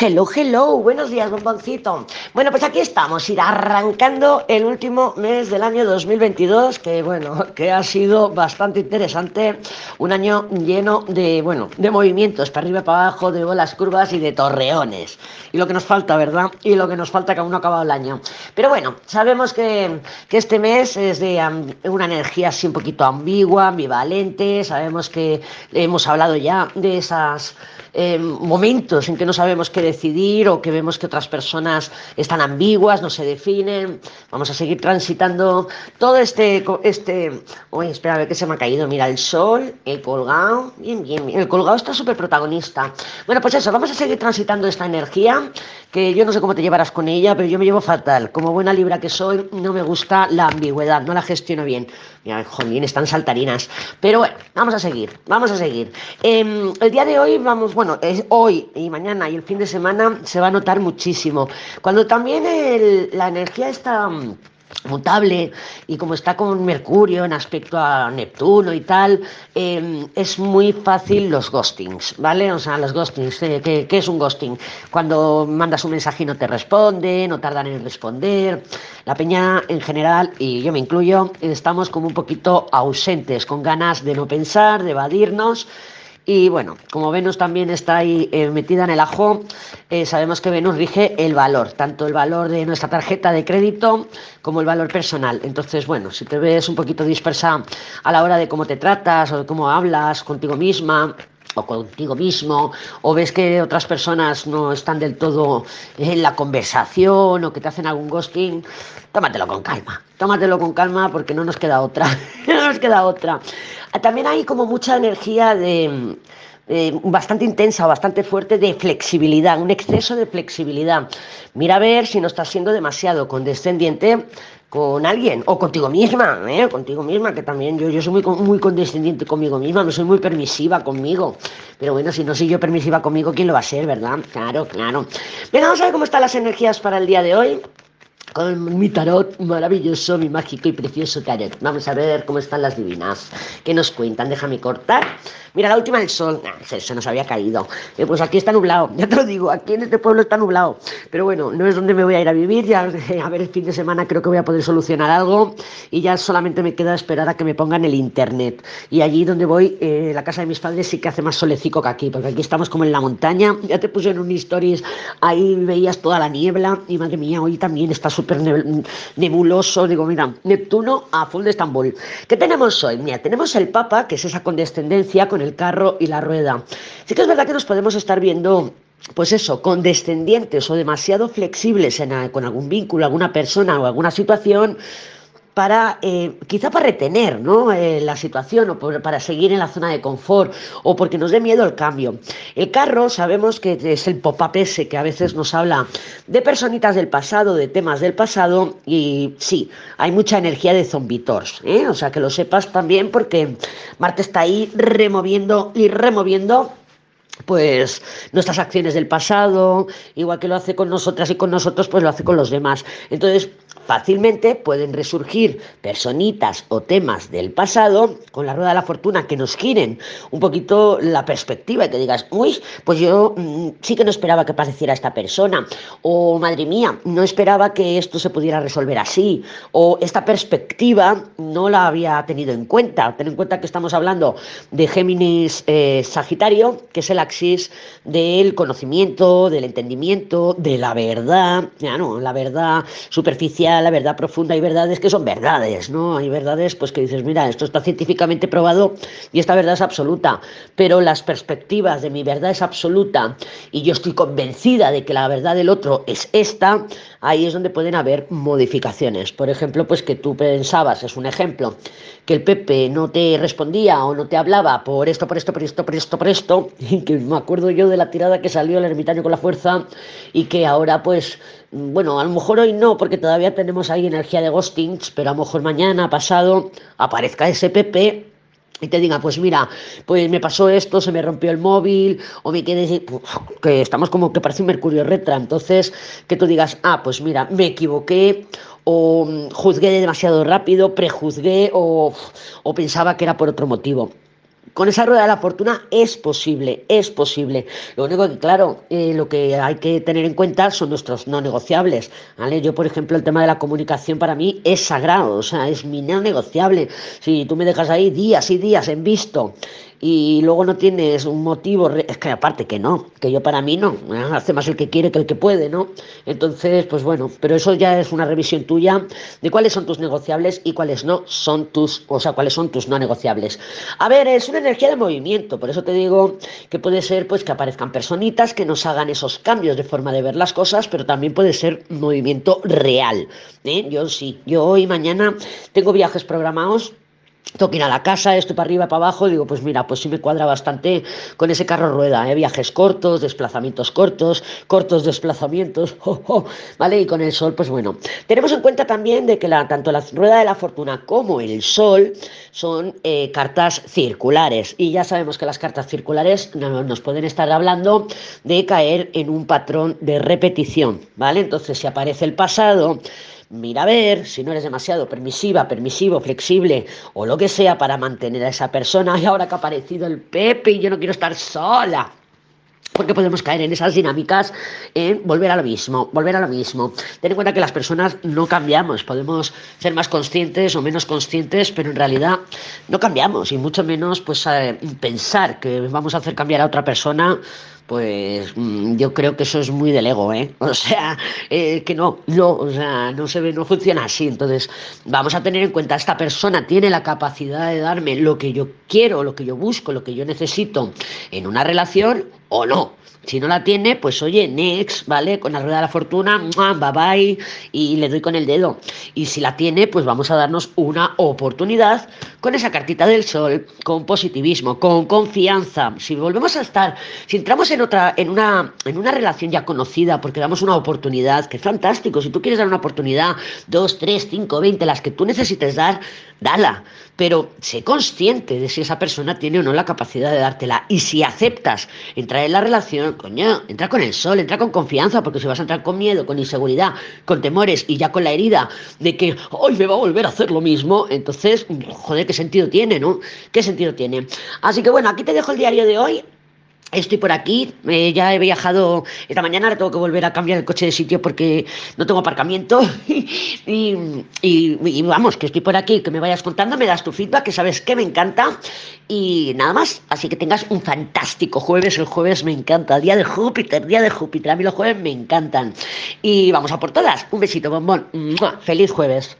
Hello, hello, buenos días, bomboncito. Bueno, pues aquí estamos, ir arrancando el último mes del año 2022, que bueno, que ha sido bastante interesante, un año lleno de, bueno, de movimientos, para arriba, para abajo, de bolas curvas y de torreones. Y lo que nos falta, ¿verdad? Y lo que nos falta que aún no ha acabado el año. Pero bueno, sabemos que, que este mes es de una energía así un poquito ambigua, ambivalente, sabemos que hemos hablado ya de esas eh, momentos en que no sabemos qué decidir o que vemos que otras personas están ambiguas, no se definen. Vamos a seguir transitando todo este... este... Uy, espera, a ver qué se me ha caído. Mira, el sol, el colgado. Bien, bien, bien. El colgado está súper protagonista. Bueno, pues eso, vamos a seguir transitando esta energía, que yo no sé cómo te llevarás con ella, pero yo me llevo fatal. Como buena libra que soy, no me gusta la ambigüedad, no la gestiono bien. Mira, jolín, están saltarinas. Pero bueno, vamos a seguir, vamos a seguir. Em, el día de hoy vamos, bueno, es hoy y mañana y el fin de semana se va a notar muchísimo. Cuando también la energía está mm, mutable y como está con Mercurio en aspecto a Neptuno y tal, em, es muy fácil los ghostings, ¿vale? O sea, los ghostings, eh, ¿qué, es un ghosting? Cuando mandas un mensaje y no te responde, no tardan en responder. La peña en general, y yo me incluyo, estamos como un poquito ausentes, con ganas de no pensar, de evadirnos y bueno, como Venus también está ahí eh, metida en el ajo, eh, sabemos que Venus rige el valor, tanto el valor de nuestra tarjeta de crédito como el valor personal. Entonces, bueno, si te ves un poquito dispersa a la hora de cómo te tratas o de cómo hablas contigo misma, o contigo mismo, o ves que otras personas no están del todo en la conversación o que te hacen algún ghosting, tómatelo con calma, tómatelo con calma porque no nos queda otra, no nos queda otra. También hay como mucha energía de, bastante intensa o bastante fuerte de flexibilidad, un exceso de flexibilidad. Mira a ver si no estás siendo demasiado condescendiente con alguien o contigo misma, ¿eh? contigo misma, que también yo, yo soy muy, muy condescendiente conmigo misma, no soy muy permisiva conmigo. Pero bueno, si no soy yo permisiva conmigo, ¿quién lo va a ser, verdad? Claro, claro. Venga, vamos a ver cómo están las energías para el día de hoy con mi tarot maravilloso, mi mágico y precioso tarot. Vamos a ver cómo están las divinas. ¿Qué nos cuentan? Déjame cortar. Mira, la última del sol. Ah, se, nos había caído. Eh, pues aquí está nublado. Ya te lo digo, aquí en este pueblo está nublado. Pero bueno, no es donde me voy a ir a vivir. Ya a ver el fin de semana creo que voy a poder solucionar algo. Y ya solamente me queda esperar a que me pongan el internet. Y allí donde voy, eh, la casa de mis padres sí que hace más solecico que aquí. Porque aquí estamos como en la montaña. Ya te puse en un stories. Ahí veías toda la niebla. Y madre mía, hoy también está súper nebuloso. Digo, mira, Neptuno a full de Estambul. ¿Qué tenemos hoy? Mira, tenemos el Papa, que es esa condescendencia con el carro y la rueda. Sí que es verdad que nos podemos estar viendo pues eso, condescendientes o demasiado flexibles con algún vínculo, alguna persona o alguna situación, para, eh, quizá para retener ¿no? Eh, la situación o para seguir en la zona de confort o porque nos dé miedo el cambio. El carro sabemos que es el pop-up ese que a veces nos habla de personitas del pasado, de temas del pasado y sí, hay mucha energía de zombitors, ¿eh? o sea que lo sepas también porque Marte está ahí removiendo y removiendo pues nuestras acciones del pasado, igual que lo hace con nosotras y con nosotros, pues lo hace con los demás. Entonces, fácilmente pueden resurgir personitas o temas del pasado con la rueda de la fortuna que nos giren un poquito la perspectiva y que digas, uy, pues yo mm, sí que no esperaba que apareciera esta persona, o madre mía, no esperaba que esto se pudiera resolver así, o esta perspectiva no la había tenido en cuenta. Ten en cuenta que estamos hablando de Géminis eh, Sagitario, que es el del conocimiento, del entendimiento, de la verdad, ya no, la verdad superficial la verdad profunda, hay verdades que son verdades, ¿no? Hay verdades pues que dices, mira, esto está científicamente probado y esta verdad es absoluta, pero las perspectivas de mi verdad es absoluta y yo estoy convencida de que la verdad del otro es esta, ahí es donde pueden haber modificaciones. Por ejemplo, pues que tú pensabas, es un ejemplo, que el Pepe no te respondía o no te hablaba por esto, por esto, por esto, por esto, por esto, y que me acuerdo yo de la tirada que salió el ermitaño con la fuerza y que ahora pues, bueno, a lo mejor hoy no, porque todavía tenemos ahí energía de ghostings, pero a lo mejor mañana, pasado, aparezca ese Pepe y te diga, pues mira, pues me pasó esto, se me rompió el móvil, o me quedé, que estamos como que parece un Mercurio retra, entonces que tú digas, ah, pues mira, me equivoqué, o juzgué demasiado rápido, prejuzgué, o, o pensaba que era por otro motivo con esa rueda de la fortuna es posible, es posible. Lo único que, claro, eh, lo que hay que tener en cuenta son nuestros no negociables. ¿vale? Yo, por ejemplo, el tema de la comunicación para mí es sagrado, o sea, es mi no negociable. Si tú me dejas ahí días y días en visto y luego no tienes un motivo, es que aparte que no, que yo para mí no, hace más el que quiere que el que puede, ¿no? Entonces, pues bueno, pero eso ya es una revisión tuya de cuáles son tus negociables y cuáles no son tus, o sea, cuáles son tus no negociables. A ver, es una energía de movimiento, por eso te digo que puede ser pues que aparezcan personitas que nos hagan esos cambios de forma de ver las cosas, pero también puede ser movimiento real. ¿eh? Yo sí, yo hoy mañana tengo viajes programados ir a la casa, estoy para arriba, para abajo, digo, pues mira, pues sí me cuadra bastante con ese carro rueda, ¿eh? viajes cortos, desplazamientos cortos, cortos desplazamientos, ¿vale? Y con el sol, pues bueno. Tenemos en cuenta también de que tanto la rueda de la fortuna como el sol son eh, cartas circulares, y ya sabemos que las cartas circulares nos pueden estar hablando de caer en un patrón de repetición, ¿vale? Entonces, si aparece el pasado, mira a ver si no eres demasiado permisiva, permisivo, flexible o lo que sea para mantener a esa persona. Y ahora que ha aparecido el Pepe y yo no quiero estar sola. Porque podemos caer en esas dinámicas en volver a lo mismo, volver a lo mismo. Ten en cuenta que las personas no cambiamos, podemos ser más conscientes o menos conscientes, pero en realidad no cambiamos y mucho menos pues eh, pensar que vamos a hacer cambiar a otra persona pues mm, yo creo que eso es muy del ego, ¿eh? O sea, eh, que no, no, o sea, no se ve, no funciona así. Entonces, vamos a tener en cuenta, esta persona tiene la capacidad de darme lo que yo quiero, lo que yo busco, lo que yo necesito en una relación o no. Si no la tiene, pues oye, next, ¿vale? Con la rueda de la fortuna, bye bye, y le doy con el dedo. Y si la tiene, pues vamos a darnos una oportunidad con esa cartita del sol, con positivismo, con confianza. Si volvemos a estar, si entramos en otra, en una, en una relación ya conocida, porque damos una oportunidad, que es fantástico. Si tú quieres dar una oportunidad, dos, tres, cinco, veinte, las que tú necesites dar, dala. Pero sé consciente de si esa persona tiene o no la capacidad de dártela. Y si aceptas entrar en la relación, coño, entra con el sol, entra con confianza, porque si vas a entrar con miedo, con inseguridad, con temores y ya con la herida de que hoy me va a volver a hacer lo mismo, entonces, joder, ¿qué sentido tiene, no? ¿Qué sentido tiene? Así que bueno, aquí te dejo el diario de hoy. Estoy por aquí, eh, ya he viajado esta mañana, ahora tengo que volver a cambiar el coche de sitio porque no tengo aparcamiento. y, vamos, que estoy por aquí, que me vayas contando, me das tu feedback, que sabes que me encanta. Y nada más, así que tengas un fantástico jueves. El jueves me encanta, día de Júpiter, día de Júpiter. A mí los jueves me encantan. Y vamos a por todas. Un besito, bombón. Feliz jueves.